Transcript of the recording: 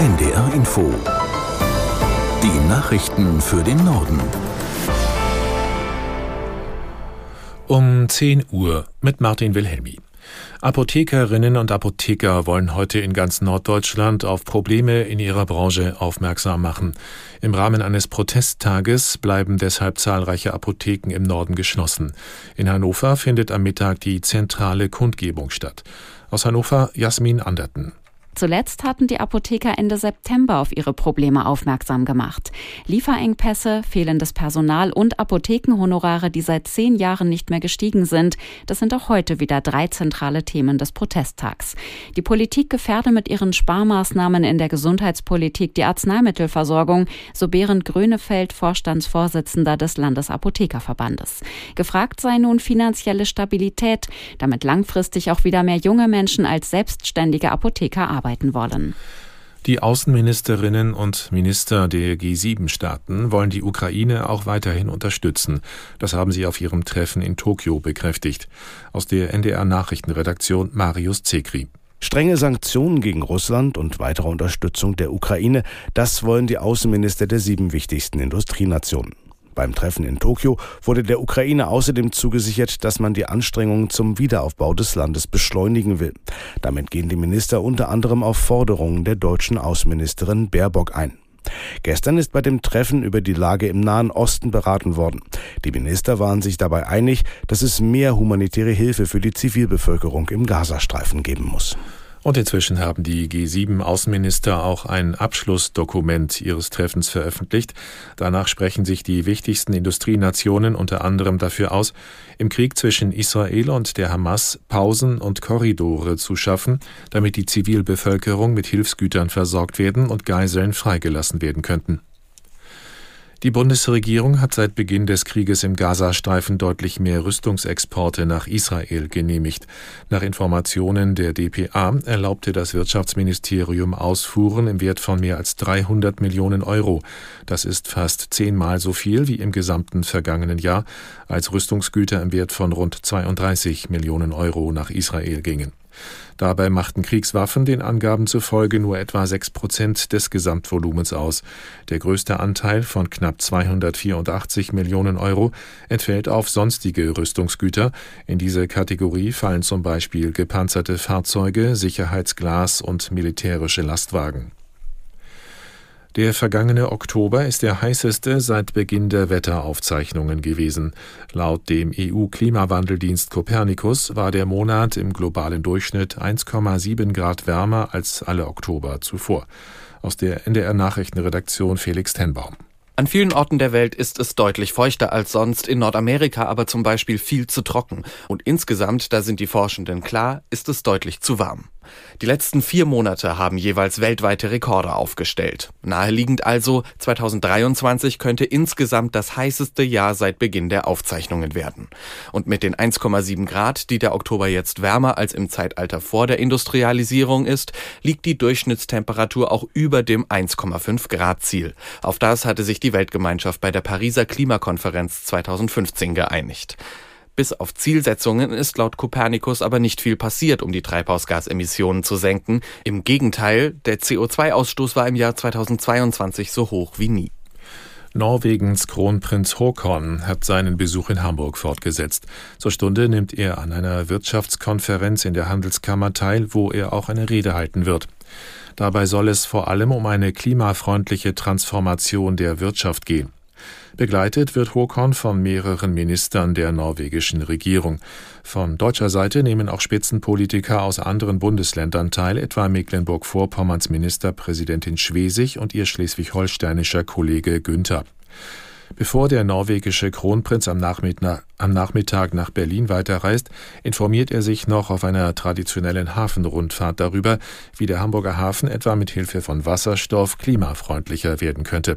NDR Info. Die Nachrichten für den Norden. Um 10 Uhr mit Martin Wilhelmi. Apothekerinnen und Apotheker wollen heute in ganz Norddeutschland auf Probleme in ihrer Branche aufmerksam machen. Im Rahmen eines Protesttages bleiben deshalb zahlreiche Apotheken im Norden geschlossen. In Hannover findet am Mittag die zentrale Kundgebung statt. Aus Hannover Jasmin Anderten. Zuletzt hatten die Apotheker Ende September auf ihre Probleme aufmerksam gemacht. Lieferengpässe, fehlendes Personal und Apothekenhonorare, die seit zehn Jahren nicht mehr gestiegen sind, das sind auch heute wieder drei zentrale Themen des Protesttags. Die Politik gefährde mit ihren Sparmaßnahmen in der Gesundheitspolitik die Arzneimittelversorgung, so Behrend Grönefeld, Vorstandsvorsitzender des Landesapothekerverbandes. Gefragt sei nun finanzielle Stabilität, damit langfristig auch wieder mehr junge Menschen als selbstständige Apotheker arbeiten arbeiten wollen. Die Außenministerinnen und Minister der G7-Staaten wollen die Ukraine auch weiterhin unterstützen. Das haben sie auf ihrem Treffen in Tokio bekräftigt. Aus der NDR-Nachrichtenredaktion Marius Zekri. Strenge Sanktionen gegen Russland und weitere Unterstützung der Ukraine, das wollen die Außenminister der sieben wichtigsten Industrienationen. Beim Treffen in Tokio wurde der Ukraine außerdem zugesichert, dass man die Anstrengungen zum Wiederaufbau des Landes beschleunigen will. Damit gehen die Minister unter anderem auf Forderungen der deutschen Außenministerin Baerbock ein. Gestern ist bei dem Treffen über die Lage im Nahen Osten beraten worden. Die Minister waren sich dabei einig, dass es mehr humanitäre Hilfe für die Zivilbevölkerung im Gazastreifen geben muss. Und inzwischen haben die G7-Außenminister auch ein Abschlussdokument ihres Treffens veröffentlicht. Danach sprechen sich die wichtigsten Industrienationen unter anderem dafür aus, im Krieg zwischen Israel und der Hamas Pausen und Korridore zu schaffen, damit die Zivilbevölkerung mit Hilfsgütern versorgt werden und Geiseln freigelassen werden könnten. Die Bundesregierung hat seit Beginn des Krieges im Gazastreifen deutlich mehr Rüstungsexporte nach Israel genehmigt. Nach Informationen der DPA erlaubte das Wirtschaftsministerium Ausfuhren im Wert von mehr als 300 Millionen Euro. Das ist fast zehnmal so viel wie im gesamten vergangenen Jahr, als Rüstungsgüter im Wert von rund 32 Millionen Euro nach Israel gingen. Dabei machten Kriegswaffen den Angaben zufolge nur etwa sechs Prozent des Gesamtvolumens aus. Der größte Anteil von knapp 284 Millionen Euro entfällt auf sonstige Rüstungsgüter. In diese Kategorie fallen zum Beispiel gepanzerte Fahrzeuge, Sicherheitsglas und militärische Lastwagen. Der vergangene Oktober ist der heißeste seit Beginn der Wetteraufzeichnungen gewesen. Laut dem EU-Klimawandeldienst Copernicus war der Monat im globalen Durchschnitt 1,7 Grad wärmer als alle Oktober zuvor. Aus der NDR Nachrichtenredaktion Felix Tenbaum. An vielen Orten der Welt ist es deutlich feuchter als sonst, in Nordamerika aber zum Beispiel viel zu trocken. Und insgesamt, da sind die Forschenden klar, ist es deutlich zu warm. Die letzten vier Monate haben jeweils weltweite Rekorde aufgestellt. Naheliegend also, 2023 könnte insgesamt das heißeste Jahr seit Beginn der Aufzeichnungen werden. Und mit den 1,7 Grad, die der Oktober jetzt wärmer als im Zeitalter vor der Industrialisierung ist, liegt die Durchschnittstemperatur auch über dem 1,5 Grad Ziel. Auf das hatte sich die Weltgemeinschaft bei der Pariser Klimakonferenz 2015 geeinigt. Bis auf Zielsetzungen ist laut Kopernikus aber nicht viel passiert, um die Treibhausgasemissionen zu senken. Im Gegenteil, der CO2-Ausstoß war im Jahr 2022 so hoch wie nie. Norwegens Kronprinz Håkon hat seinen Besuch in Hamburg fortgesetzt. Zur Stunde nimmt er an einer Wirtschaftskonferenz in der Handelskammer teil, wo er auch eine Rede halten wird. Dabei soll es vor allem um eine klimafreundliche Transformation der Wirtschaft gehen. Begleitet wird Håkon von mehreren Ministern der norwegischen Regierung. Von deutscher Seite nehmen auch Spitzenpolitiker aus anderen Bundesländern teil, etwa Mecklenburg-Vorpommerns Ministerpräsidentin Schwesig und ihr schleswig-holsteinischer Kollege Günther. Bevor der norwegische Kronprinz am Nachmittag, am Nachmittag, nach Berlin weiterreist, informiert er sich noch auf einer traditionellen Hafenrundfahrt darüber, wie der Hamburger Hafen etwa mit Hilfe von Wasserstoff klimafreundlicher werden könnte.